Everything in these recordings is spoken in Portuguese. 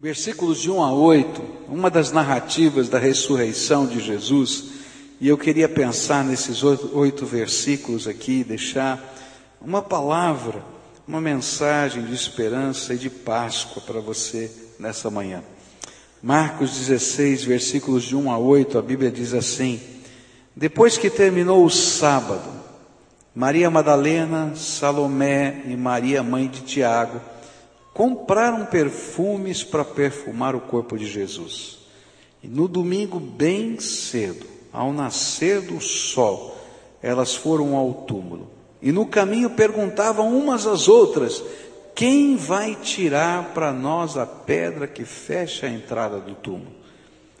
Versículos de 1 a 8, uma das narrativas da ressurreição de Jesus, e eu queria pensar nesses oito versículos aqui, deixar uma palavra, uma mensagem de esperança e de Páscoa para você nessa manhã. Marcos 16, versículos de 1 a 8, a Bíblia diz assim: Depois que terminou o sábado, Maria Madalena, Salomé e Maria, mãe de Tiago, compraram perfumes para perfumar o corpo de Jesus. E no domingo, bem cedo, ao nascer do sol, elas foram ao túmulo. E no caminho perguntavam umas às outras: Quem vai tirar para nós a pedra que fecha a entrada do túmulo?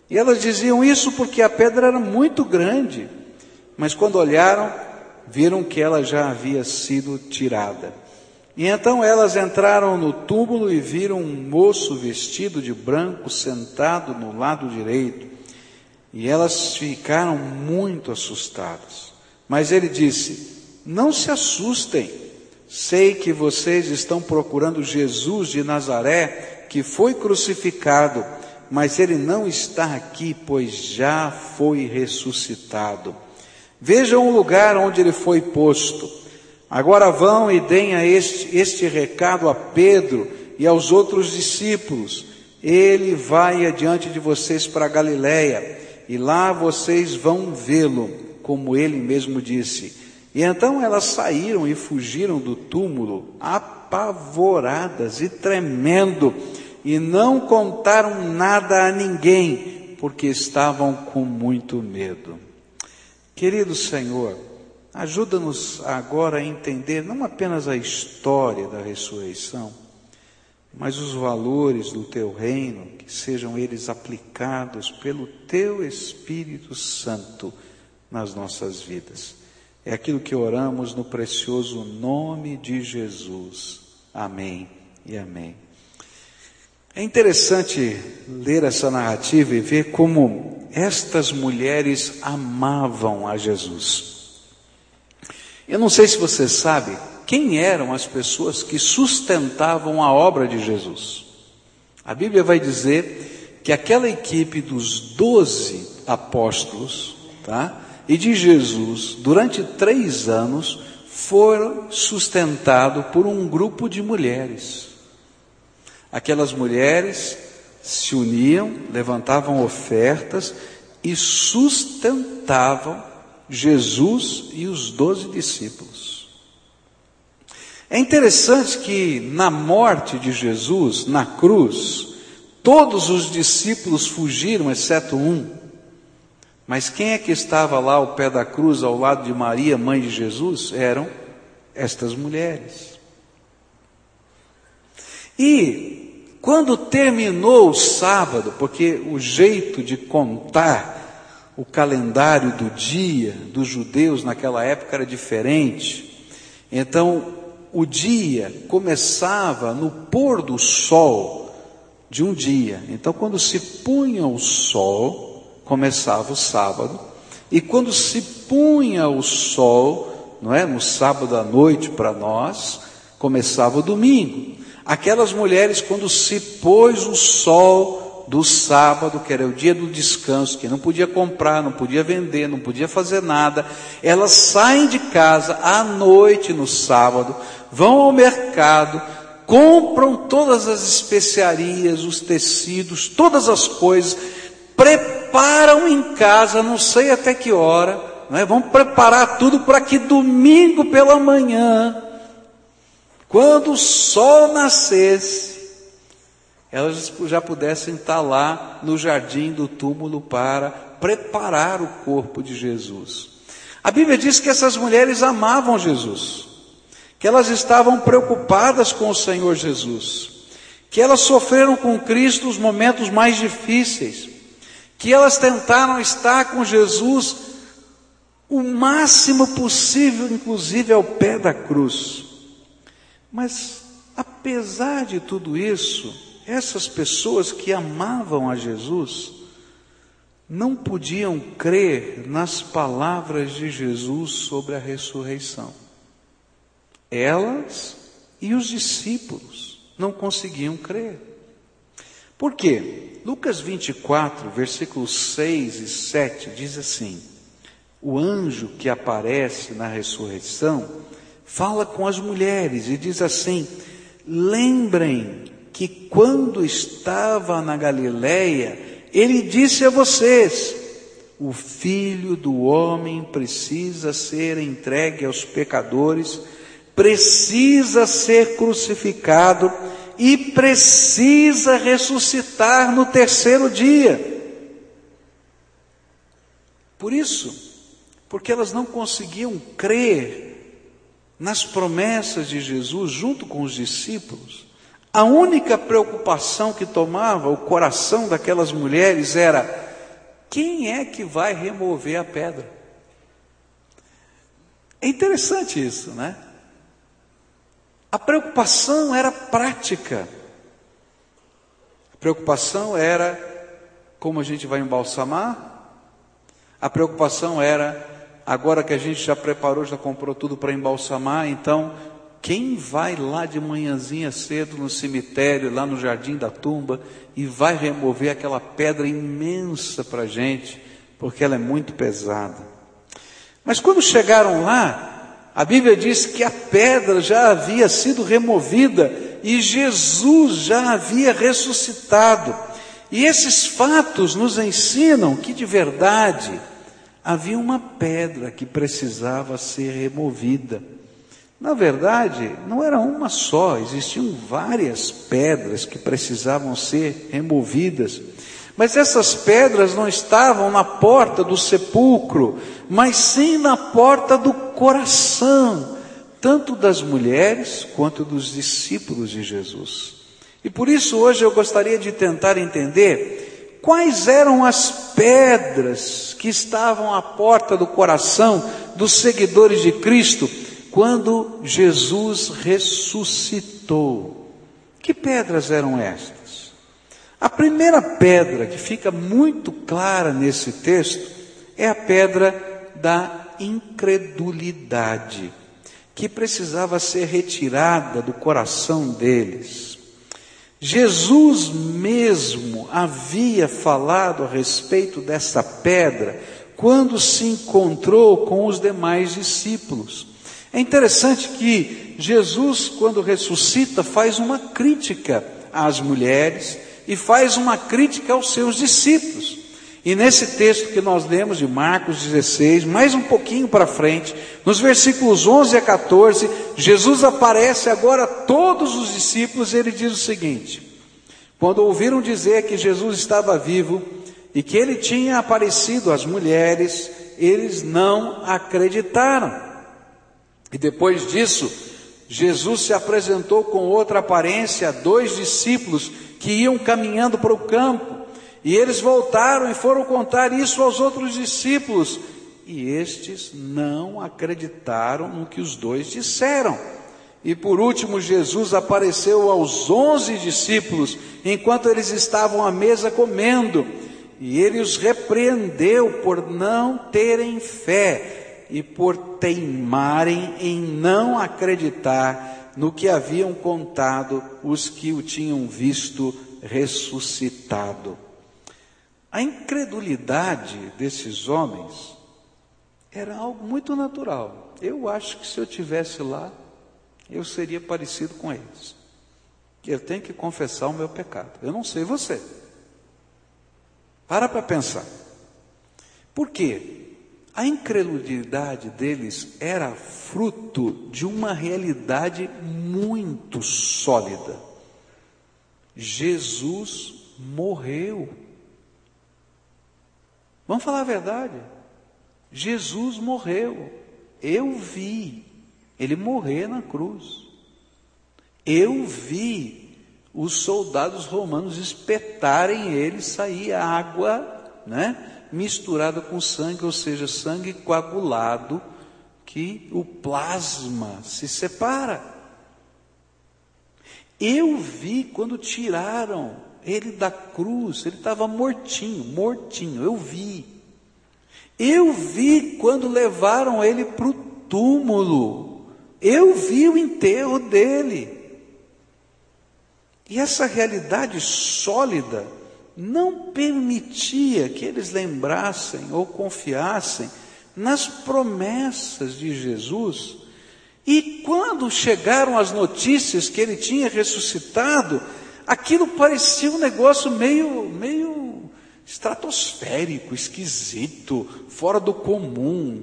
E elas diziam isso porque a pedra era muito grande. Mas quando olharam, viram que ela já havia sido tirada. E então elas entraram no túmulo e viram um moço vestido de branco sentado no lado direito. E elas ficaram muito assustadas. Mas ele disse: Não se assustem. Sei que vocês estão procurando Jesus de Nazaré, que foi crucificado, mas ele não está aqui, pois já foi ressuscitado. Vejam o lugar onde ele foi posto. Agora vão e deem a este, este recado a Pedro e aos outros discípulos. Ele vai adiante de vocês para Galiléia e lá vocês vão vê-lo, como ele mesmo disse. E então elas saíram e fugiram do túmulo, apavoradas e tremendo, e não contaram nada a ninguém, porque estavam com muito medo. Querido Senhor, Ajuda-nos agora a entender não apenas a história da ressurreição, mas os valores do teu reino, que sejam eles aplicados pelo teu Espírito Santo nas nossas vidas. É aquilo que oramos no precioso nome de Jesus. Amém e amém. É interessante ler essa narrativa e ver como estas mulheres amavam a Jesus. Eu não sei se você sabe quem eram as pessoas que sustentavam a obra de Jesus. A Bíblia vai dizer que aquela equipe dos doze apóstolos, tá? E de Jesus, durante três anos, foram sustentado por um grupo de mulheres. Aquelas mulheres se uniam, levantavam ofertas e sustentavam Jesus e os doze discípulos. É interessante que na morte de Jesus, na cruz, todos os discípulos fugiram, exceto um. Mas quem é que estava lá ao pé da cruz, ao lado de Maria, mãe de Jesus? Eram estas mulheres. E quando terminou o sábado, porque o jeito de contar o calendário do dia dos judeus naquela época era diferente. Então, o dia começava no pôr do sol de um dia. Então, quando se punha o sol, começava o sábado. E quando se punha o sol, não é, no sábado à noite para nós, começava o domingo. Aquelas mulheres, quando se pôs o sol, do sábado, que era o dia do descanso, que não podia comprar, não podia vender, não podia fazer nada, elas saem de casa à noite no sábado, vão ao mercado, compram todas as especiarias, os tecidos, todas as coisas, preparam em casa, não sei até que hora, não é? vão preparar tudo para que domingo pela manhã, quando o sol nascesse, elas já pudessem estar lá no jardim do túmulo para preparar o corpo de Jesus. A Bíblia diz que essas mulheres amavam Jesus, que elas estavam preocupadas com o Senhor Jesus, que elas sofreram com Cristo os momentos mais difíceis, que elas tentaram estar com Jesus o máximo possível, inclusive ao pé da cruz. Mas, apesar de tudo isso, essas pessoas que amavam a Jesus não podiam crer nas palavras de Jesus sobre a ressurreição. Elas e os discípulos não conseguiam crer. Por quê? Lucas 24, versículos 6 e 7 diz assim: O anjo que aparece na ressurreição fala com as mulheres e diz assim: Lembrem que quando estava na Galileia, ele disse a vocês: o filho do homem precisa ser entregue aos pecadores, precisa ser crucificado e precisa ressuscitar no terceiro dia. Por isso, porque elas não conseguiam crer nas promessas de Jesus junto com os discípulos, a única preocupação que tomava o coração daquelas mulheres era: quem é que vai remover a pedra? É interessante isso, né? A preocupação era prática. A preocupação era como a gente vai embalsamar. A preocupação era agora que a gente já preparou, já comprou tudo para embalsamar, então quem vai lá de manhãzinha cedo no cemitério, lá no jardim da tumba, e vai remover aquela pedra imensa para a gente, porque ela é muito pesada. Mas quando chegaram lá, a Bíblia diz que a pedra já havia sido removida e Jesus já havia ressuscitado. E esses fatos nos ensinam que de verdade havia uma pedra que precisava ser removida. Na verdade, não era uma só, existiam várias pedras que precisavam ser removidas. Mas essas pedras não estavam na porta do sepulcro, mas sim na porta do coração, tanto das mulheres quanto dos discípulos de Jesus. E por isso hoje eu gostaria de tentar entender quais eram as pedras que estavam à porta do coração dos seguidores de Cristo quando Jesus ressuscitou. Que pedras eram estas? A primeira pedra que fica muito clara nesse texto é a pedra da incredulidade, que precisava ser retirada do coração deles. Jesus mesmo havia falado a respeito dessa pedra quando se encontrou com os demais discípulos. É interessante que Jesus, quando ressuscita, faz uma crítica às mulheres e faz uma crítica aos seus discípulos. E nesse texto que nós lemos de Marcos 16, mais um pouquinho para frente, nos versículos 11 a 14, Jesus aparece agora a todos os discípulos e ele diz o seguinte: Quando ouviram dizer que Jesus estava vivo e que ele tinha aparecido às mulheres, eles não acreditaram. E depois disso, Jesus se apresentou com outra aparência a dois discípulos que iam caminhando para o campo. E eles voltaram e foram contar isso aos outros discípulos. E estes não acreditaram no que os dois disseram. E por último, Jesus apareceu aos onze discípulos enquanto eles estavam à mesa comendo. E ele os repreendeu por não terem fé e por teimarem em não acreditar no que haviam contado os que o tinham visto ressuscitado. A incredulidade desses homens era algo muito natural. Eu acho que se eu tivesse lá, eu seria parecido com eles. Eu tenho que confessar o meu pecado. Eu não sei você. Para para pensar. Por quê? A incredulidade deles era fruto de uma realidade muito sólida. Jesus morreu. Vamos falar a verdade. Jesus morreu. Eu vi ele morrer na cruz. Eu vi os soldados romanos espetarem ele, sair água, né? Misturado com sangue, ou seja, sangue coagulado, que o plasma se separa. Eu vi quando tiraram ele da cruz, ele estava mortinho, mortinho, eu vi. Eu vi quando levaram ele para o túmulo, eu vi o enterro dele. E essa realidade sólida não permitia que eles lembrassem ou confiassem nas promessas de Jesus. E quando chegaram as notícias que ele tinha ressuscitado, aquilo parecia um negócio meio, meio estratosférico, esquisito, fora do comum.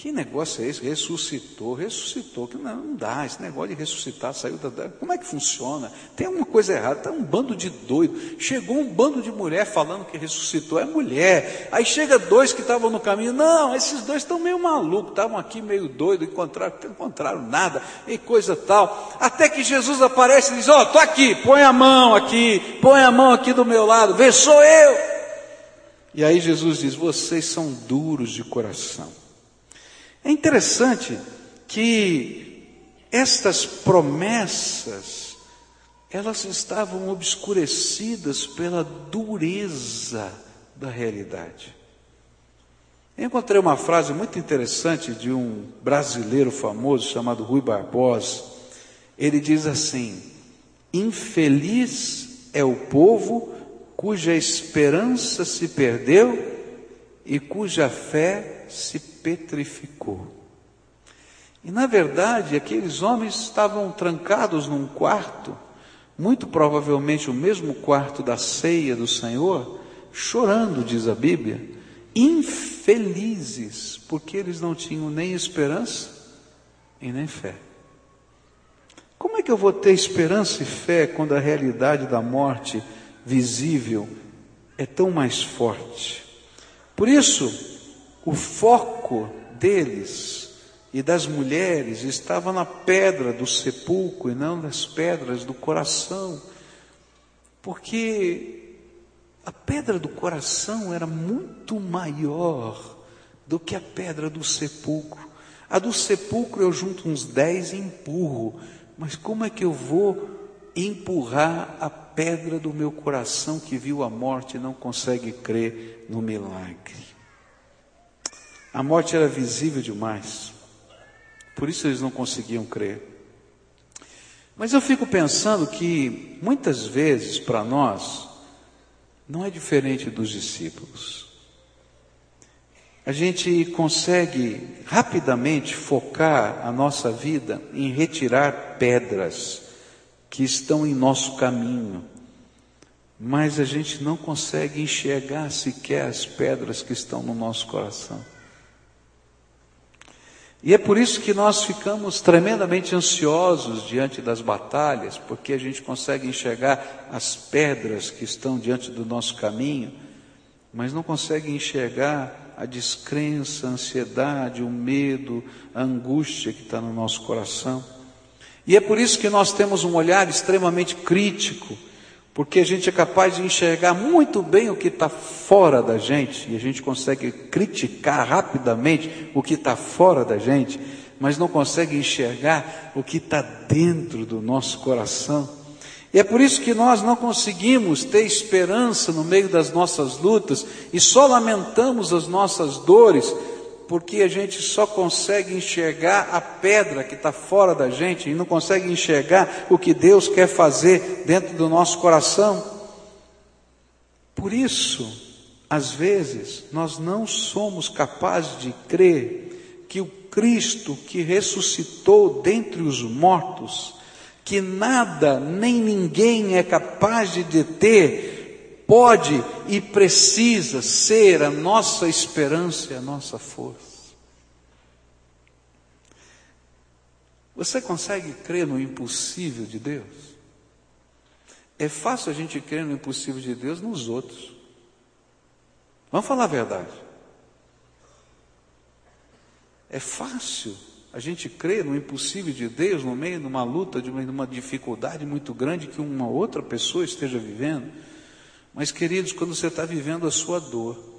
Que negócio é esse? Ressuscitou, ressuscitou. Não, não dá, esse negócio de ressuscitar saiu da. Como é que funciona? Tem alguma coisa errada, está um bando de doido. Chegou um bando de mulher falando que ressuscitou, é mulher. Aí chega dois que estavam no caminho, não, esses dois estão meio malucos, estavam aqui meio doidos, encontraram, encontraram nada, e coisa tal. Até que Jesus aparece e diz: Ó, oh, estou aqui, põe a mão aqui, põe a mão aqui do meu lado, vê, sou eu. E aí Jesus diz: vocês são duros de coração. É interessante que estas promessas, elas estavam obscurecidas pela dureza da realidade. Eu encontrei uma frase muito interessante de um brasileiro famoso chamado Rui Barbosa. Ele diz assim: Infeliz é o povo cuja esperança se perdeu e cuja fé se petrificou. E na verdade, aqueles homens estavam trancados num quarto, muito provavelmente o mesmo quarto da ceia do Senhor, chorando, diz a Bíblia, infelizes, porque eles não tinham nem esperança e nem fé. Como é que eu vou ter esperança e fé quando a realidade da morte visível é tão mais forte? Por isso, o foco deles e das mulheres estava na pedra do sepulcro e não nas pedras do coração, porque a pedra do coração era muito maior do que a pedra do sepulcro. A do sepulcro eu junto uns dez e empurro, mas como é que eu vou empurrar a pedra do meu coração que viu a morte e não consegue crer no milagre? A morte era visível demais. Por isso eles não conseguiam crer. Mas eu fico pensando que muitas vezes para nós não é diferente dos discípulos. A gente consegue rapidamente focar a nossa vida em retirar pedras que estão em nosso caminho, mas a gente não consegue enxergar sequer as pedras que estão no nosso coração. E é por isso que nós ficamos tremendamente ansiosos diante das batalhas, porque a gente consegue enxergar as pedras que estão diante do nosso caminho, mas não consegue enxergar a descrença, a ansiedade, o medo, a angústia que está no nosso coração. E é por isso que nós temos um olhar extremamente crítico porque a gente é capaz de enxergar muito bem o que está fora da gente, e a gente consegue criticar rapidamente o que está fora da gente, mas não consegue enxergar o que está dentro do nosso coração. E é por isso que nós não conseguimos ter esperança no meio das nossas lutas e só lamentamos as nossas dores, porque a gente só consegue enxergar a pedra que está fora da gente e não consegue enxergar o que Deus quer fazer dentro do nosso coração. Por isso, às vezes, nós não somos capazes de crer que o Cristo que ressuscitou dentre os mortos, que nada nem ninguém é capaz de deter, pode e precisa ser a nossa esperança e a nossa força. Você consegue crer no impossível de Deus? É fácil a gente crer no impossível de Deus nos outros. Vamos falar a verdade. É fácil a gente crer no impossível de Deus no meio de uma luta, de uma, de uma dificuldade muito grande que uma outra pessoa esteja vivendo. Mas, queridos, quando você está vivendo a sua dor,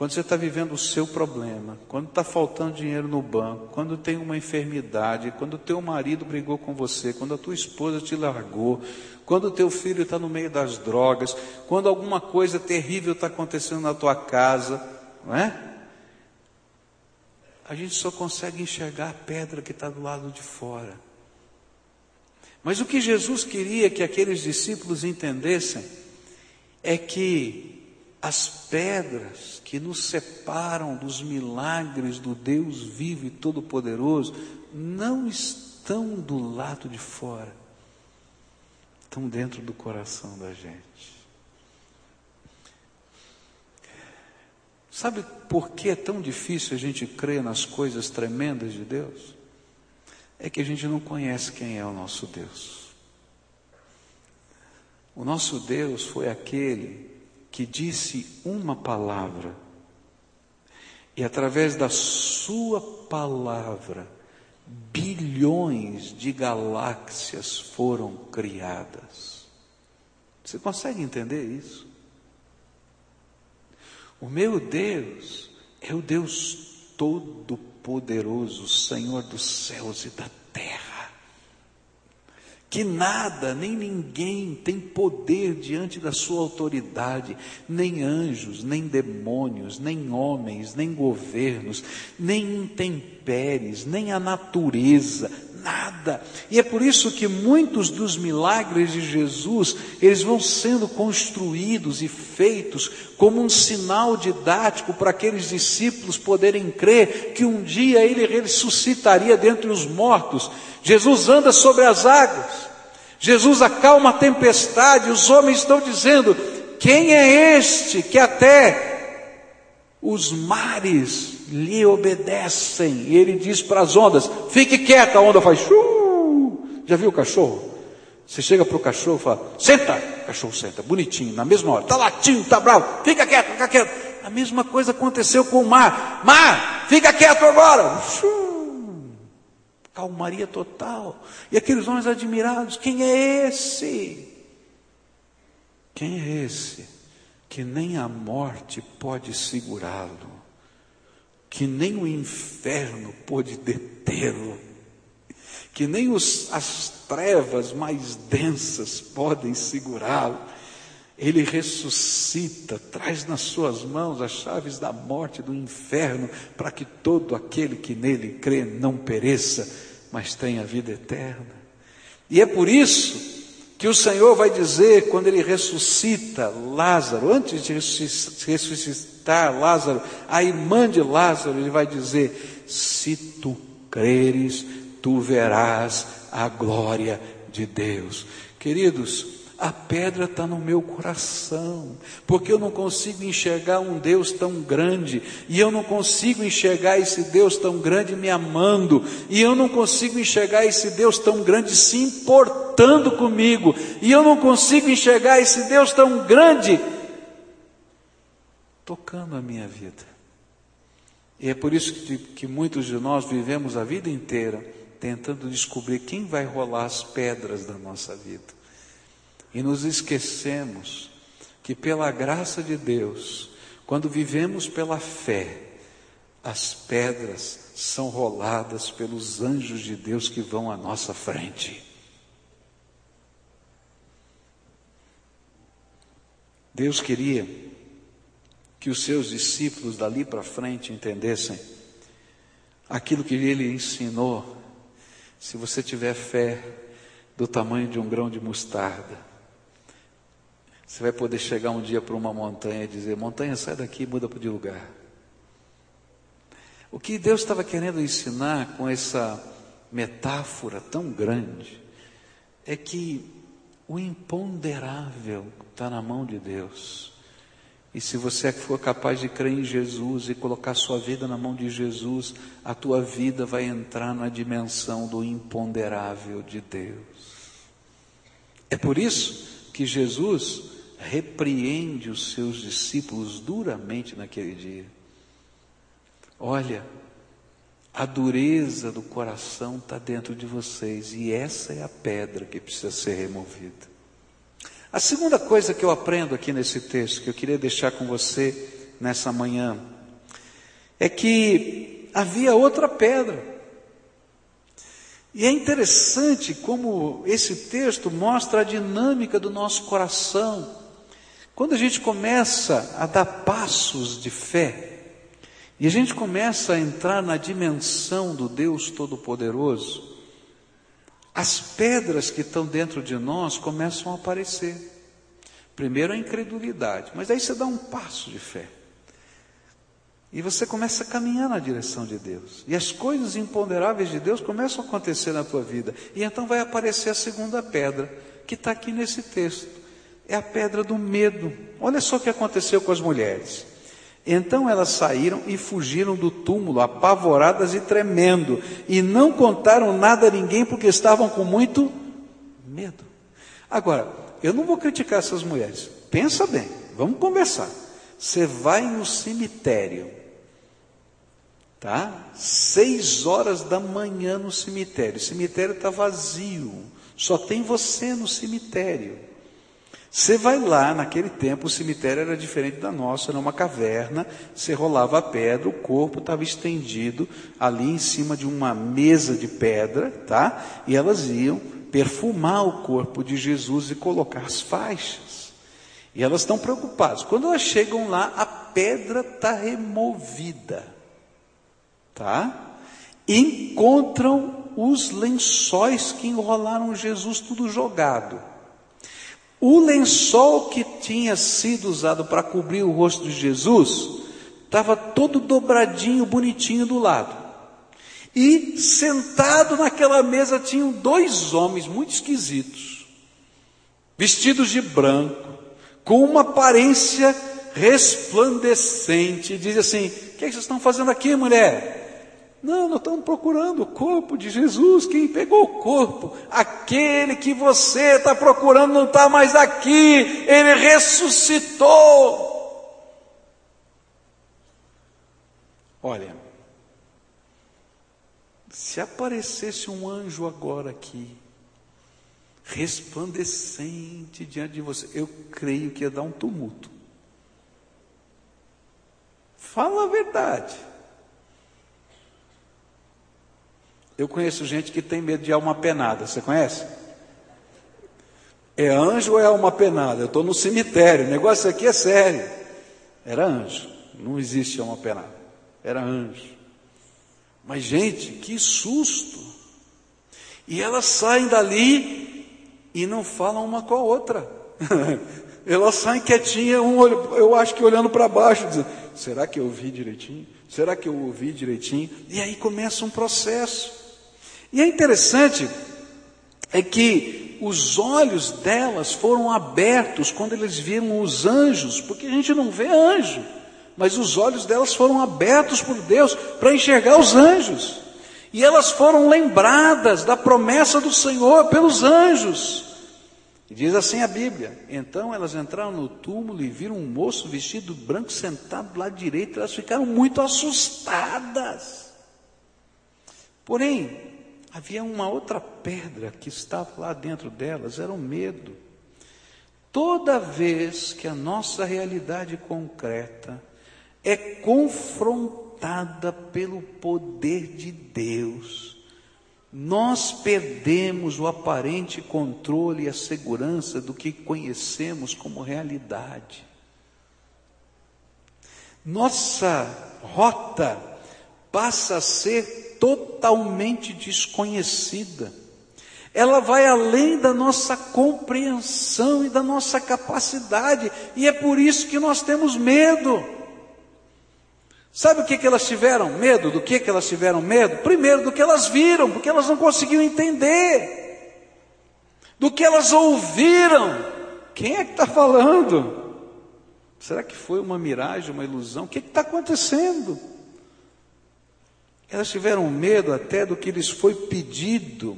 quando você está vivendo o seu problema, quando está faltando dinheiro no banco, quando tem uma enfermidade, quando o teu marido brigou com você, quando a tua esposa te largou, quando o teu filho está no meio das drogas, quando alguma coisa terrível está acontecendo na tua casa, não é? A gente só consegue enxergar a pedra que está do lado de fora. Mas o que Jesus queria que aqueles discípulos entendessem é que as pedras que nos separam dos milagres do Deus vivo e todo-poderoso não estão do lado de fora, estão dentro do coração da gente. Sabe por que é tão difícil a gente crer nas coisas tremendas de Deus? É que a gente não conhece quem é o nosso Deus. O nosso Deus foi aquele que disse uma palavra, e através da sua palavra, bilhões de galáxias foram criadas. Você consegue entender isso? O meu Deus é o Deus Todo-Poderoso, Senhor dos céus e da terra. Que nada, nem ninguém tem poder diante da sua autoridade, nem anjos, nem demônios, nem homens, nem governos, nem intempéries, nem a natureza, nada. E é por isso que muitos dos milagres de Jesus, eles vão sendo construídos e feitos como um sinal didático para aqueles discípulos poderem crer que um dia ele ressuscitaria dentre os mortos. Jesus anda sobre as águas. Jesus acalma a tempestade, os homens estão dizendo: quem é este que até os mares lhe obedecem. E ele diz para as ondas: fique quieta, a onda faz chu. Já viu o cachorro? Você chega para o cachorro e fala: senta. O cachorro senta, bonitinho, na mesma hora. Está latindo, está bravo. Fica quieto, fica quieto. A mesma coisa aconteceu com o mar. Mar, fica quieto agora. Chu. Calmaria total. E aqueles homens admirados: quem é esse? Quem é esse? Que nem a morte pode segurá-lo que nem o inferno pôde detê-lo, que nem os, as trevas mais densas podem segurá-lo. Ele ressuscita, traz nas suas mãos as chaves da morte do inferno, para que todo aquele que nele crê não pereça, mas tenha vida eterna. E é por isso que o Senhor vai dizer quando ele ressuscita Lázaro, antes de ressuscitar Lázaro, a irmã de Lázaro, ele vai dizer: Se tu creres, tu verás a glória de Deus. Queridos, a pedra está no meu coração, porque eu não consigo enxergar um Deus tão grande, e eu não consigo enxergar esse Deus tão grande me amando, e eu não consigo enxergar esse Deus tão grande se importando comigo, e eu não consigo enxergar esse Deus tão grande tocando a minha vida. E é por isso que, que muitos de nós vivemos a vida inteira tentando descobrir quem vai rolar as pedras da nossa vida. E nos esquecemos que, pela graça de Deus, quando vivemos pela fé, as pedras são roladas pelos anjos de Deus que vão à nossa frente. Deus queria que os seus discípulos dali para frente entendessem aquilo que ele ensinou. Se você tiver fé do tamanho de um grão de mostarda, você vai poder chegar um dia para uma montanha e dizer: Montanha, sai daqui e muda de lugar. O que Deus estava querendo ensinar com essa metáfora tão grande é que o imponderável está na mão de Deus. E se você for capaz de crer em Jesus e colocar sua vida na mão de Jesus, a tua vida vai entrar na dimensão do imponderável de Deus. É por isso que Jesus repreende os seus discípulos duramente naquele dia. Olha, a dureza do coração está dentro de vocês e essa é a pedra que precisa ser removida. A segunda coisa que eu aprendo aqui nesse texto, que eu queria deixar com você nessa manhã, é que havia outra pedra. E é interessante como esse texto mostra a dinâmica do nosso coração. Quando a gente começa a dar passos de fé, e a gente começa a entrar na dimensão do Deus Todo-Poderoso, as pedras que estão dentro de nós começam a aparecer. Primeiro a incredulidade, mas aí você dá um passo de fé. E você começa a caminhar na direção de Deus. E as coisas imponderáveis de Deus começam a acontecer na tua vida. E então vai aparecer a segunda pedra, que está aqui nesse texto. É a pedra do medo. Olha só o que aconteceu com as mulheres. Então elas saíram e fugiram do túmulo, apavoradas e tremendo, e não contaram nada a ninguém porque estavam com muito medo. Agora, eu não vou criticar essas mulheres. Pensa bem, vamos conversar. Você vai no cemitério, tá? Seis horas da manhã no cemitério. O cemitério está vazio. Só tem você no cemitério. Você vai lá, naquele tempo o cemitério era diferente da nossa, era uma caverna, você rolava a pedra, o corpo estava estendido ali em cima de uma mesa de pedra, tá? E elas iam perfumar o corpo de Jesus e colocar as faixas. E elas estão preocupadas. Quando elas chegam lá, a pedra está removida tá? Encontram os lençóis que enrolaram Jesus tudo jogado. O lençol que tinha sido usado para cobrir o rosto de Jesus estava todo dobradinho, bonitinho do lado. E sentado naquela mesa tinham dois homens muito esquisitos, vestidos de branco, com uma aparência resplandecente. Diz assim: O que, é que vocês estão fazendo aqui, mulher? Não, nós estamos procurando o corpo de Jesus. Quem pegou o corpo? Aquele que você está procurando não está mais aqui. Ele ressuscitou. Olha, se aparecesse um anjo agora aqui, resplandecente diante de você, eu creio que ia dar um tumulto. Fala a verdade. Eu conheço gente que tem medo de alma penada, você conhece? É anjo ou é alma penada? Eu estou no cemitério, o negócio aqui é sério. Era anjo, não existe alma penada, era anjo. Mas, gente, que susto! E elas saem dali e não falam uma com a outra. elas saem quietinhas, um, eu acho que olhando para baixo, dizendo: será que eu ouvi direitinho? Será que eu ouvi direitinho? E aí começa um processo. E é interessante é que os olhos delas foram abertos quando eles viram os anjos, porque a gente não vê anjo, mas os olhos delas foram abertos por Deus para enxergar os anjos. E elas foram lembradas da promessa do Senhor pelos anjos. E diz assim a Bíblia: então elas entraram no túmulo e viram um moço vestido branco sentado do lado direito, elas ficaram muito assustadas. Porém, havia uma outra pedra que estava lá dentro delas, era o medo. Toda vez que a nossa realidade concreta é confrontada pelo poder de Deus, nós perdemos o aparente controle e a segurança do que conhecemos como realidade. Nossa rota passa a ser totalmente desconhecida. Ela vai além da nossa compreensão e da nossa capacidade, e é por isso que nós temos medo. Sabe o que, que elas tiveram medo? Do que, que elas tiveram medo? Primeiro, do que elas viram, porque elas não conseguiam entender. Do que elas ouviram. Quem é que está falando? Será que foi uma miragem, uma ilusão? O que está acontecendo? Elas tiveram medo até do que lhes foi pedido,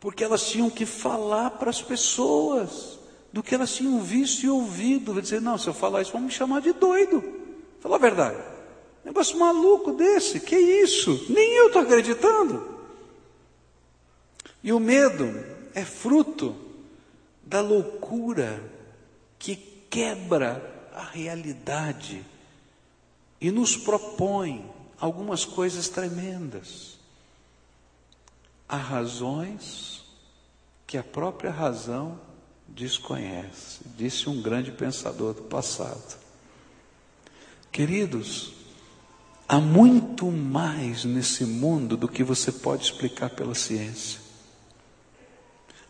porque elas tinham que falar para as pessoas do que elas tinham visto e ouvido. Vai dizer, não, se eu falar isso, vão me chamar de doido. Fala a verdade. Negócio maluco desse, que isso? Nem eu estou acreditando. E o medo é fruto da loucura que quebra a realidade e nos propõe algumas coisas tremendas. Há razões que a própria razão desconhece, disse um grande pensador do passado. Queridos, há muito mais nesse mundo do que você pode explicar pela ciência.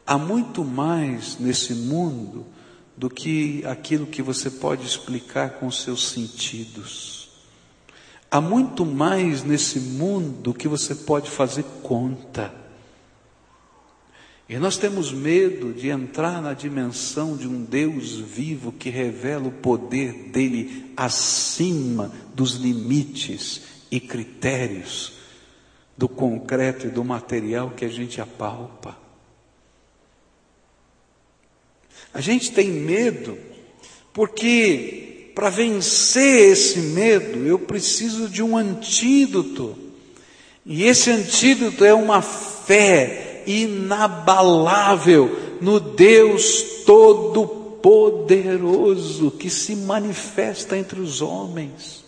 Há muito mais nesse mundo do que aquilo que você pode explicar com seus sentidos. Há muito mais nesse mundo que você pode fazer conta. E nós temos medo de entrar na dimensão de um Deus vivo que revela o poder dele acima dos limites e critérios do concreto e do material que a gente apalpa. A gente tem medo porque para vencer esse medo eu preciso de um antídoto. E esse antídoto é uma fé inabalável no Deus Todo-Poderoso que se manifesta entre os homens.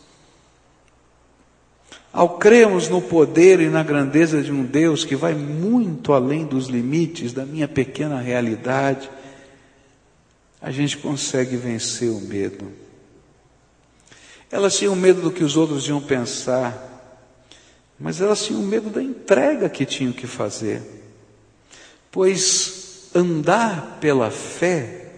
Ao crermos no poder e na grandeza de um Deus que vai muito além dos limites da minha pequena realidade, a gente consegue vencer o medo. Elas tinham medo do que os outros iam pensar, mas elas tinham medo da entrega que tinham que fazer. Pois andar pela fé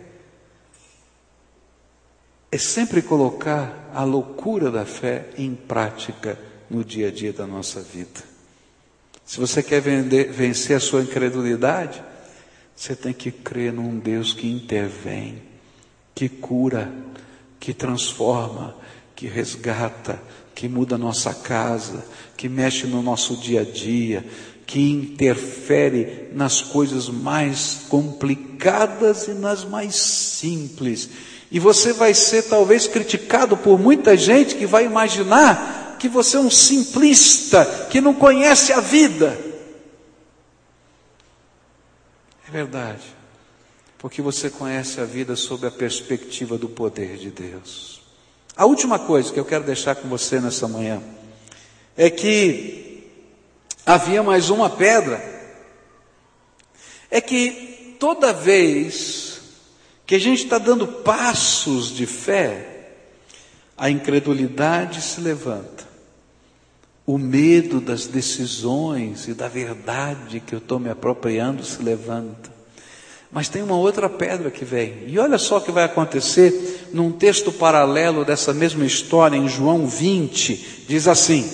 é sempre colocar a loucura da fé em prática no dia a dia da nossa vida. Se você quer vender, vencer a sua incredulidade, você tem que crer num Deus que intervém, que cura, que transforma, que resgata, que muda a nossa casa, que mexe no nosso dia a dia, que interfere nas coisas mais complicadas e nas mais simples. E você vai ser talvez criticado por muita gente que vai imaginar que você é um simplista, que não conhece a vida. É verdade, porque você conhece a vida sob a perspectiva do poder de Deus. A última coisa que eu quero deixar com você nessa manhã é que havia mais uma pedra. É que toda vez que a gente está dando passos de fé, a incredulidade se levanta. O medo das decisões e da verdade que eu estou me apropriando se levanta. Mas tem uma outra pedra que vem. E olha só o que vai acontecer num texto paralelo dessa mesma história, em João 20, diz assim: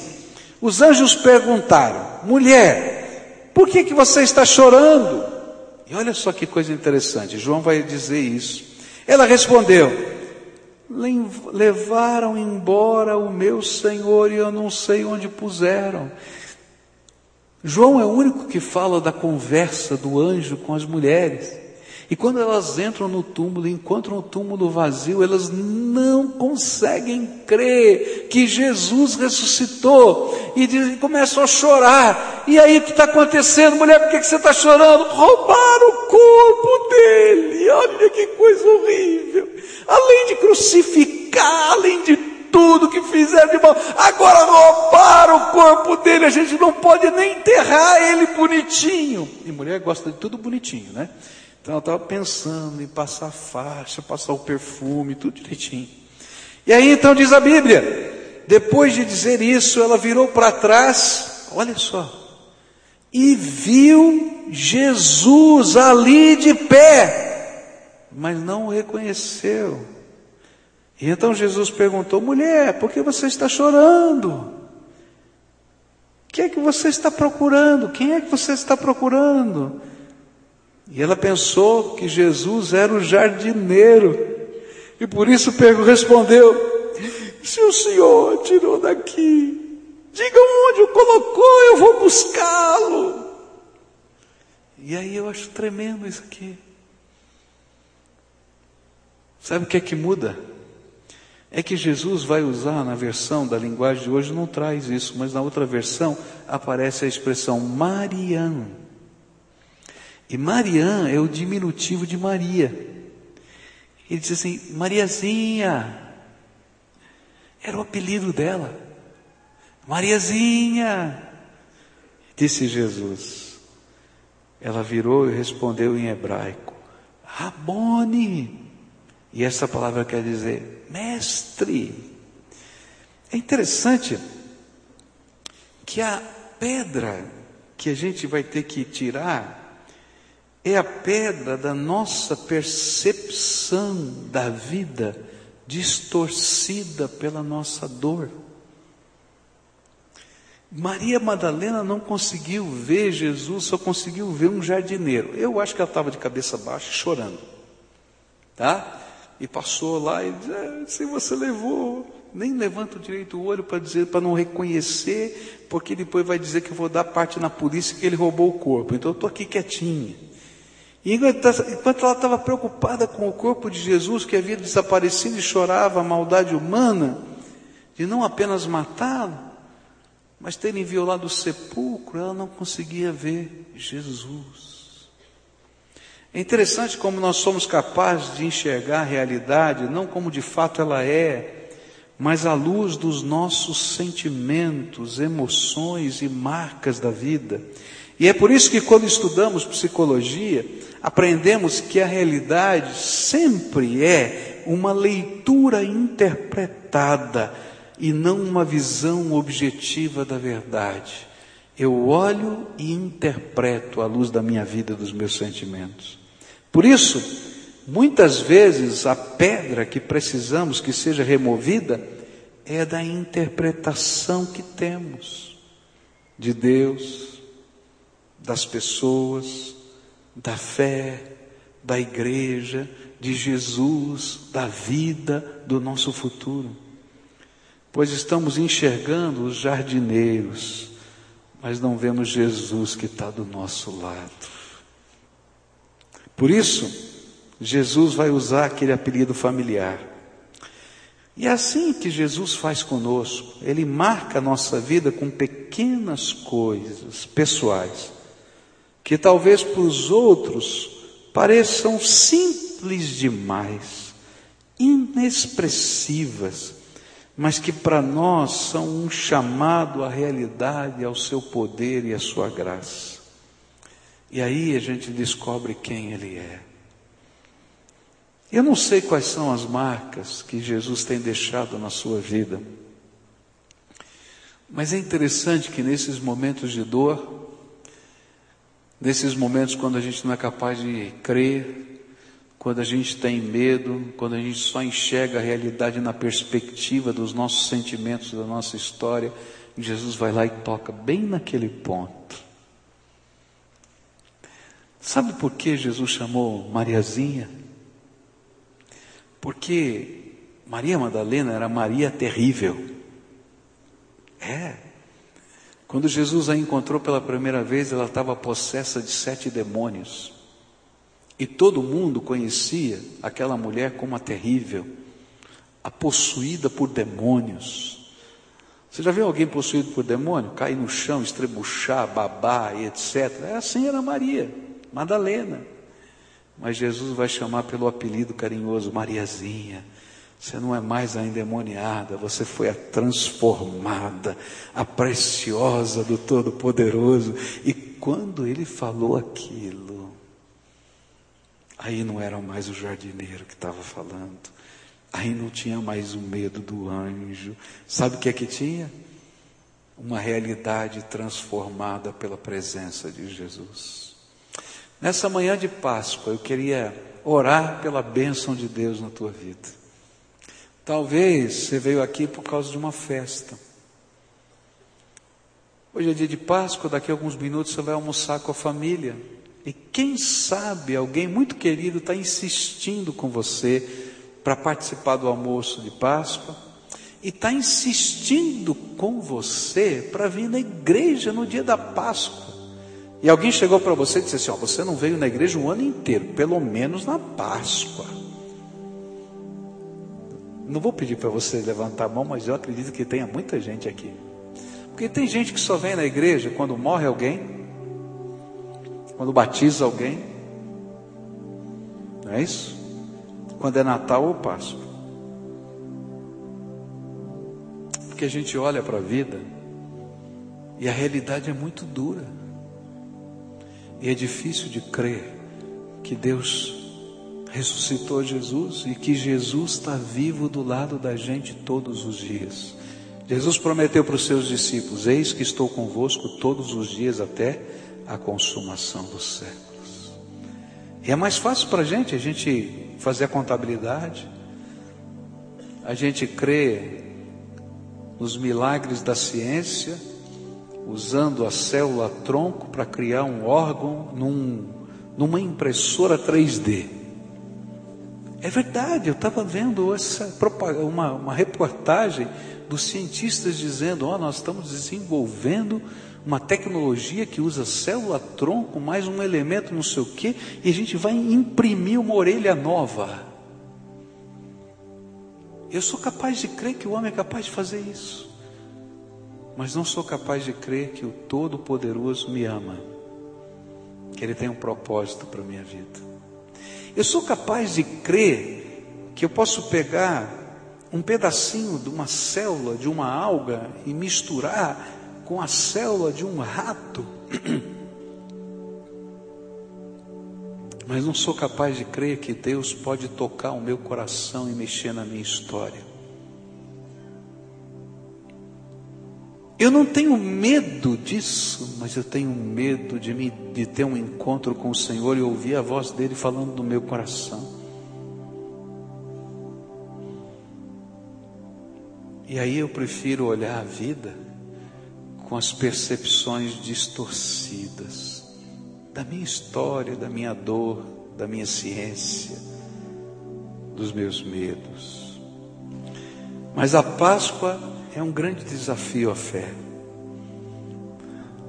Os anjos perguntaram, mulher, por que, que você está chorando? E olha só que coisa interessante, João vai dizer isso. Ela respondeu: levaram embora o meu Senhor e eu não sei onde puseram. João é o único que fala da conversa do anjo com as mulheres. E quando elas entram no túmulo, encontram o túmulo vazio, elas não conseguem crer que Jesus ressuscitou e, dizem, começam a chorar. E aí o que está acontecendo? Mulher, por que, que você está chorando? Roubaram o corpo dele. Olha que coisa horrível. Além de crucificar, além de tudo que fizeram de mal, agora roubaram o corpo dele. A gente não pode nem enterrar ele bonitinho. E mulher gosta de tudo bonitinho, né? Então ela estava pensando em passar faixa, passar o perfume, tudo direitinho. E aí então diz a Bíblia, depois de dizer isso, ela virou para trás, olha só, e viu Jesus ali de pé, mas não o reconheceu. E então Jesus perguntou: mulher, por que você está chorando? O que é que você está procurando? Quem é que você está procurando? E ela pensou que Jesus era o jardineiro. E por isso respondeu: Se o Senhor tirou daqui, diga onde o colocou, eu vou buscá-lo. E aí eu acho tremendo isso aqui. Sabe o que é que muda? É que Jesus vai usar na versão da linguagem de hoje, não traz isso, mas na outra versão aparece a expressão Mariam. E Mariã é o diminutivo de Maria. Ele diz assim: Mariazinha. Era o apelido dela. Mariazinha. Disse Jesus. Ela virou e respondeu em hebraico: Rabone. E essa palavra quer dizer mestre. É interessante que a pedra que a gente vai ter que tirar é a pedra da nossa percepção da vida distorcida pela nossa dor. Maria Madalena não conseguiu ver Jesus, só conseguiu ver um jardineiro. Eu acho que ela estava de cabeça baixa, chorando. Tá? E passou lá e disse: ah, se você levou, nem levanta direito o olho para dizer, para não reconhecer, porque depois vai dizer que eu vou dar parte na polícia que ele roubou o corpo. Então eu estou aqui quietinha. E enquanto ela estava preocupada com o corpo de Jesus que havia desaparecido e chorava a maldade humana, de não apenas matá-lo, mas terem violado o sepulcro, ela não conseguia ver Jesus. É interessante como nós somos capazes de enxergar a realidade, não como de fato ela é, mas à luz dos nossos sentimentos, emoções e marcas da vida. E é por isso que quando estudamos psicologia, aprendemos que a realidade sempre é uma leitura interpretada e não uma visão objetiva da verdade. Eu olho e interpreto à luz da minha vida, dos meus sentimentos. Por isso, muitas vezes a pedra que precisamos que seja removida é da interpretação que temos de Deus, das pessoas, da fé, da igreja, de Jesus, da vida, do nosso futuro pois estamos enxergando os jardineiros, mas não vemos Jesus que está do nosso lado. Por isso, Jesus vai usar aquele apelido familiar. E é assim que Jesus faz conosco, Ele marca a nossa vida com pequenas coisas pessoais, que talvez para os outros pareçam simples demais, inexpressivas, mas que para nós são um chamado à realidade, ao seu poder e à sua graça. E aí a gente descobre quem Ele é. Eu não sei quais são as marcas que Jesus tem deixado na sua vida, mas é interessante que nesses momentos de dor, nesses momentos quando a gente não é capaz de crer, quando a gente tem medo, quando a gente só enxerga a realidade na perspectiva dos nossos sentimentos, da nossa história, Jesus vai lá e toca bem naquele ponto. Sabe por que Jesus chamou Mariazinha? Porque Maria Madalena era Maria terrível. É. Quando Jesus a encontrou pela primeira vez, ela estava possessa de sete demônios. E todo mundo conhecia aquela mulher como a terrível, a possuída por demônios. Você já viu alguém possuído por demônio? Cair no chão, estrebuchar, babar e etc. É assim era Maria, Madalena. Mas Jesus vai chamar pelo apelido carinhoso Mariazinha. Você não é mais a endemoniada, você foi a transformada, a preciosa do Todo-Poderoso. E quando ele falou aquilo, Aí não era mais o jardineiro que estava falando. Aí não tinha mais o medo do anjo. Sabe o que é que tinha? Uma realidade transformada pela presença de Jesus. Nessa manhã de Páscoa, eu queria orar pela bênção de Deus na tua vida. Talvez você veio aqui por causa de uma festa. Hoje é dia de Páscoa, daqui a alguns minutos você vai almoçar com a família. E quem sabe alguém muito querido está insistindo com você para participar do almoço de Páscoa e está insistindo com você para vir na igreja no dia da Páscoa. E alguém chegou para você e disse assim: ó, você não veio na igreja um ano inteiro, pelo menos na Páscoa. Não vou pedir para você levantar a mão, mas eu acredito que tenha muita gente aqui. Porque tem gente que só vem na igreja quando morre alguém, quando batiza alguém. Não é isso? Quando é Natal ou Páscoa. Porque a gente olha para a vida e a realidade é muito dura. E é difícil de crer que Deus ressuscitou Jesus e que Jesus está vivo do lado da gente todos os dias. Jesus prometeu para os seus discípulos: Eis que estou convosco todos os dias até a consumação dos séculos. E é mais fácil para a gente, a gente fazer a contabilidade, a gente crê nos milagres da ciência, usando a célula tronco para criar um órgão num, numa impressora 3D. É verdade, eu estava vendo essa uma, uma reportagem dos cientistas dizendo: ó, oh, nós estamos desenvolvendo uma tecnologia que usa célula tronco mais um elemento não sei o quê, e a gente vai imprimir uma orelha nova. Eu sou capaz de crer que o homem é capaz de fazer isso, mas não sou capaz de crer que o Todo-Poderoso me ama, que Ele tem um propósito para a minha vida. Eu sou capaz de crer que eu posso pegar um pedacinho de uma célula, de uma alga, e misturar com a célula de um rato. Mas não sou capaz de crer que Deus pode tocar o meu coração e mexer na minha história. Eu não tenho medo disso, mas eu tenho medo de, me, de ter um encontro com o Senhor e ouvir a voz dele falando no meu coração. E aí eu prefiro olhar a vida com as percepções distorcidas da minha história, da minha dor, da minha ciência, dos meus medos. Mas a Páscoa é um grande desafio à fé,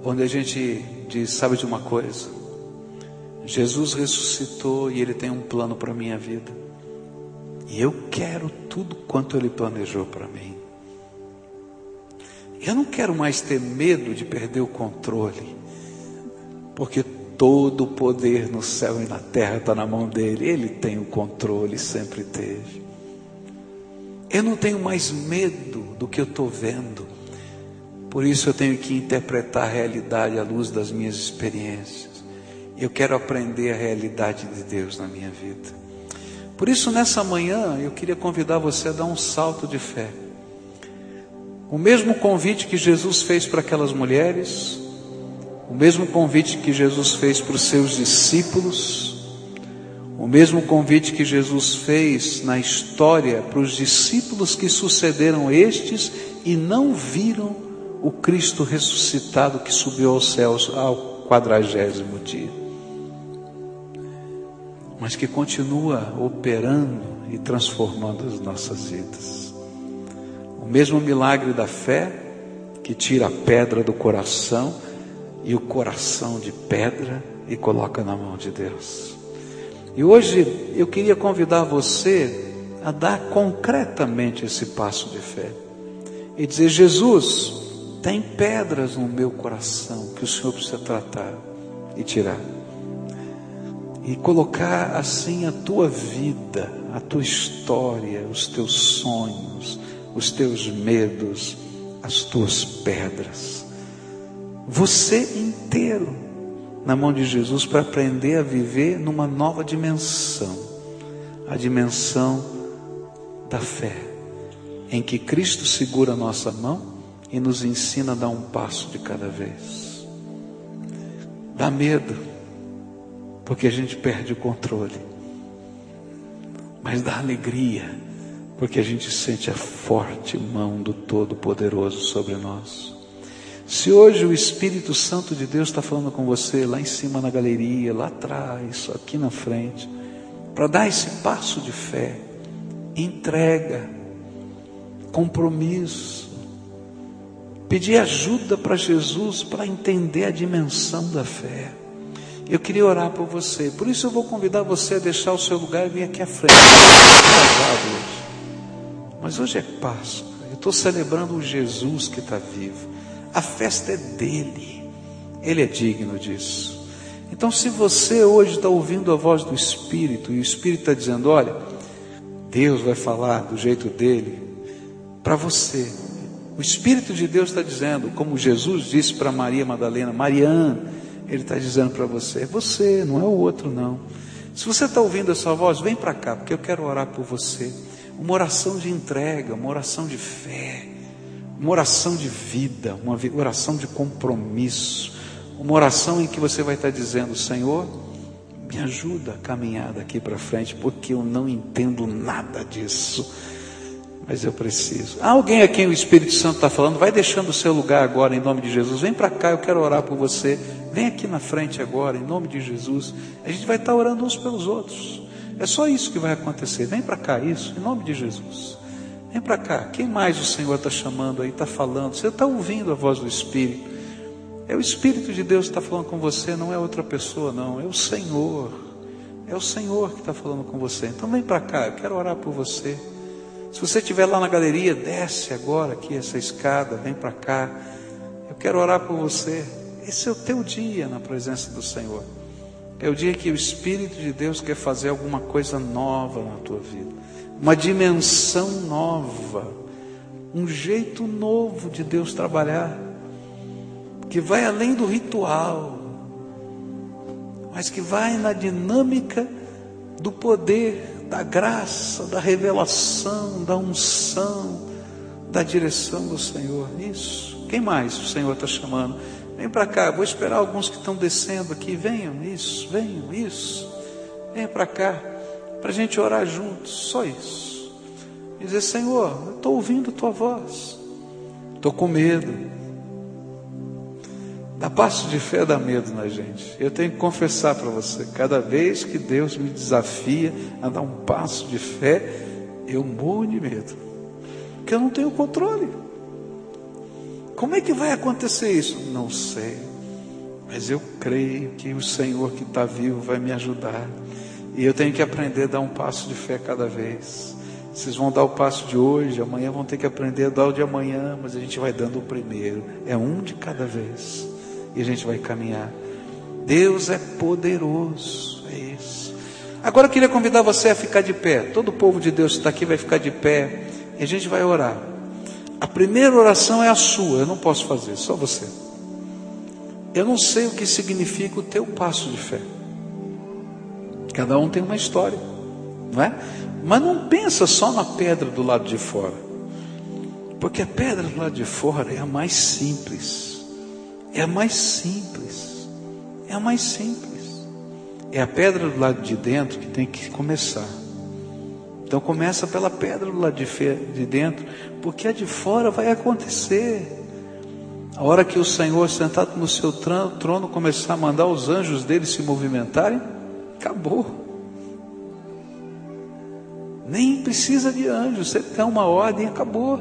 onde a gente diz: sabe de uma coisa? Jesus ressuscitou e Ele tem um plano para a minha vida, e eu quero tudo quanto Ele planejou para mim. Eu não quero mais ter medo de perder o controle, porque todo o poder no céu e na terra está na mão dele, ele tem o controle, sempre teve. Eu não tenho mais medo do que eu estou vendo, por isso eu tenho que interpretar a realidade à luz das minhas experiências. Eu quero aprender a realidade de Deus na minha vida. Por isso, nessa manhã, eu queria convidar você a dar um salto de fé. O mesmo convite que Jesus fez para aquelas mulheres, o mesmo convite que Jesus fez para os seus discípulos, o mesmo convite que Jesus fez na história para os discípulos que sucederam estes e não viram o Cristo ressuscitado que subiu aos céus ao quadragésimo dia, mas que continua operando e transformando as nossas vidas. O mesmo milagre da fé que tira a pedra do coração e o coração de pedra e coloca na mão de Deus. E hoje eu queria convidar você a dar concretamente esse passo de fé e dizer: Jesus, tem pedras no meu coração que o Senhor precisa tratar e tirar. E colocar assim a tua vida, a tua história, os teus sonhos, os teus medos, as tuas pedras. Você inteiro na mão de Jesus para aprender a viver numa nova dimensão, a dimensão da fé, em que Cristo segura a nossa mão e nos ensina a dar um passo de cada vez. Dá medo, porque a gente perde o controle, mas dá alegria porque a gente sente a forte mão do Todo-Poderoso sobre nós. Se hoje o Espírito Santo de Deus está falando com você lá em cima na galeria, lá atrás, aqui na frente, para dar esse passo de fé, entrega, compromisso, pedir ajuda para Jesus para entender a dimensão da fé. Eu queria orar por você, por isso eu vou convidar você a deixar o seu lugar e vir aqui à frente. Mas hoje é Páscoa, eu estou celebrando o Jesus que está vivo. A festa é dele, ele é digno disso. Então, se você hoje está ouvindo a voz do Espírito e o Espírito está dizendo: Olha, Deus vai falar do jeito dele para você. O Espírito de Deus está dizendo, como Jesus disse para Maria Madalena, Mariana, ele está dizendo para você: é você, não é o outro, não. Se você está ouvindo essa voz, vem para cá, porque eu quero orar por você uma oração de entrega, uma oração de fé, uma oração de vida, uma oração de compromisso, uma oração em que você vai estar dizendo: Senhor, Me ajuda a caminhar daqui para frente, porque eu não entendo nada disso. Mas eu preciso. Há alguém a quem o Espírito Santo está falando? Vai deixando o seu lugar agora, em nome de Jesus. Vem para cá, eu quero orar por você. Vem aqui na frente agora, em nome de Jesus. A gente vai estar orando uns pelos outros. É só isso que vai acontecer. Vem para cá, isso, em nome de Jesus. Vem para cá. Quem mais o Senhor está chamando aí, está falando? Você está ouvindo a voz do Espírito. É o Espírito de Deus que está falando com você, não é outra pessoa, não. É o Senhor. É o Senhor que está falando com você. Então vem para cá, eu quero orar por você. Se você estiver lá na galeria, desce agora aqui essa escada, vem para cá. Eu quero orar por você. Esse é o teu dia na presença do Senhor. É o dia que o Espírito de Deus quer fazer alguma coisa nova na tua vida, uma dimensão nova, um jeito novo de Deus trabalhar, que vai além do ritual, mas que vai na dinâmica do poder da graça, da revelação, da unção, da direção do Senhor. Isso. Quem mais o Senhor está chamando? Vem para cá, vou esperar alguns que estão descendo aqui. Venham, isso, venham, isso. Venha para cá, para a gente orar juntos, só isso. E dizer, Senhor, eu estou ouvindo a tua voz, estou com medo, Dá passo de fé dá medo na gente. Eu tenho que confessar para você, cada vez que Deus me desafia a dar um passo de fé, eu morro de medo. Porque eu não tenho controle. Como é que vai acontecer isso? Não sei. Mas eu creio que o Senhor que está vivo vai me ajudar. E eu tenho que aprender a dar um passo de fé cada vez. Vocês vão dar o passo de hoje, amanhã vão ter que aprender a dar o de amanhã, mas a gente vai dando o primeiro. É um de cada vez e a gente vai caminhar. Deus é poderoso, é isso. Agora eu queria convidar você a ficar de pé. Todo o povo de Deus que está aqui vai ficar de pé e a gente vai orar. A primeira oração é a sua, eu não posso fazer, só você. Eu não sei o que significa o teu passo de fé. Cada um tem uma história, não é? Mas não pensa só na pedra do lado de fora, porque a pedra do lado de fora é a mais simples. É a mais simples. É a mais simples. É a pedra do lado de dentro que tem que começar. Então começa pela pedra do lado de, de dentro, porque a de fora vai acontecer. A hora que o Senhor, sentado no seu trono, começar a mandar os anjos dele se movimentarem, acabou. Nem precisa de anjos, você tem uma ordem, acabou.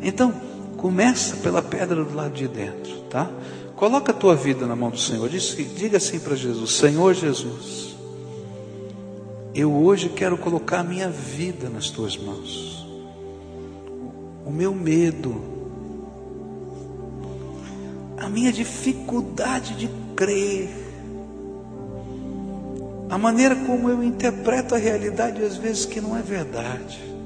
Então, Começa pela pedra do lado de dentro, tá? Coloca a tua vida na mão do Senhor. diga assim para Jesus: Senhor Jesus, eu hoje quero colocar a minha vida nas tuas mãos. O meu medo, a minha dificuldade de crer, a maneira como eu interpreto a realidade às vezes que não é verdade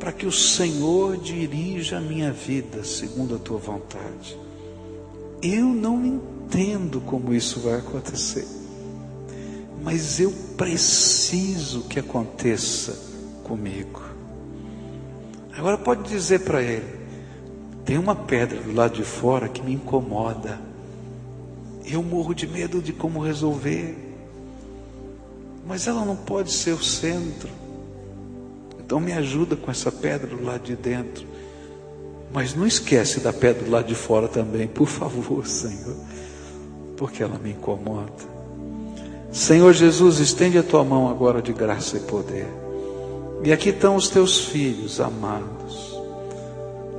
para que o Senhor dirija a minha vida segundo a tua vontade. Eu não entendo como isso vai acontecer, mas eu preciso que aconteça comigo. Agora pode dizer para ele: tem uma pedra do lado de fora que me incomoda. Eu morro de medo de como resolver, mas ela não pode ser o centro. Então me ajuda com essa pedra do lado de dentro. Mas não esquece da pedra do lado de fora também, por favor, Senhor, porque ela me incomoda. Senhor Jesus, estende a tua mão agora de graça e poder. E aqui estão os teus filhos amados.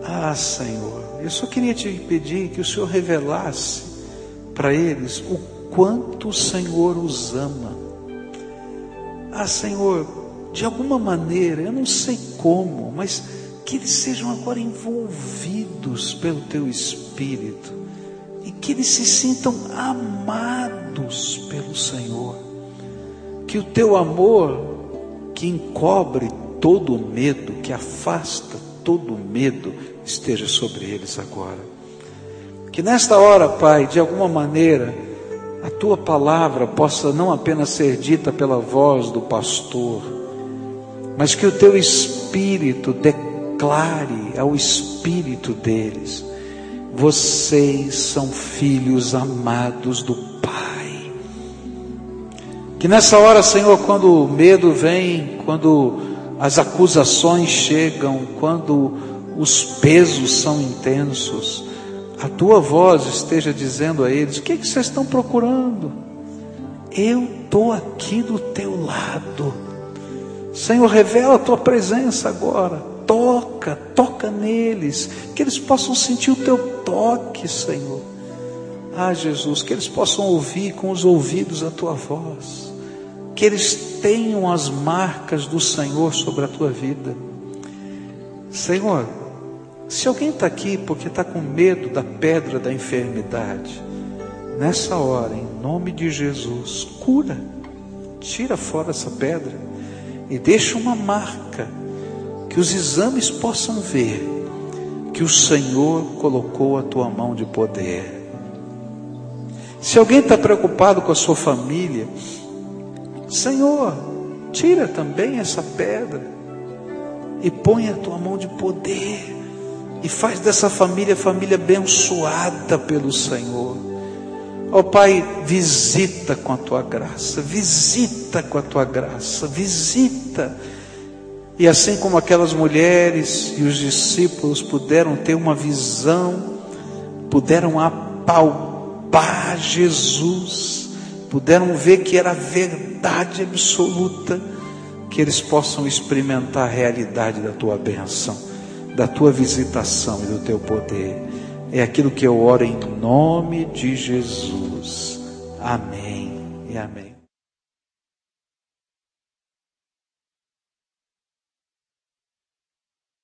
Ah, Senhor, eu só queria te pedir que o Senhor revelasse para eles o quanto o Senhor os ama. Ah, Senhor, de alguma maneira, eu não sei como, mas que eles sejam agora envolvidos pelo teu Espírito e que eles se sintam amados pelo Senhor. Que o teu amor, que encobre todo o medo, que afasta todo o medo, esteja sobre eles agora. Que nesta hora, Pai, de alguma maneira, a tua palavra possa não apenas ser dita pela voz do pastor, mas que o teu espírito declare ao espírito deles: vocês são filhos amados do Pai, Que nessa hora, Senhor, quando o medo vem, quando as acusações chegam, quando os pesos são intensos, a tua voz esteja dizendo a eles: o que, é que vocês estão procurando? Eu estou aqui do teu lado. Senhor, revela a tua presença agora. Toca, toca neles, que eles possam sentir o teu toque, Senhor. Ah, Jesus, que eles possam ouvir com os ouvidos a tua voz, que eles tenham as marcas do Senhor sobre a tua vida. Senhor, se alguém está aqui porque está com medo da pedra da enfermidade, nessa hora, em nome de Jesus, cura, tira fora essa pedra e deixa uma marca, que os exames possam ver que o Senhor colocou a tua mão de poder. Se alguém está preocupado com a sua família, Senhor, tira também essa pedra e põe a tua mão de poder e faz dessa família família abençoada pelo Senhor. Ó oh, Pai, visita com a tua graça, visita com a tua graça, visita. E assim como aquelas mulheres e os discípulos puderam ter uma visão, puderam apalpar Jesus, puderam ver que era verdade absoluta, que eles possam experimentar a realidade da tua benção da tua visitação e do teu poder. É aquilo que eu oro em nome de Jesus. Amém e amém.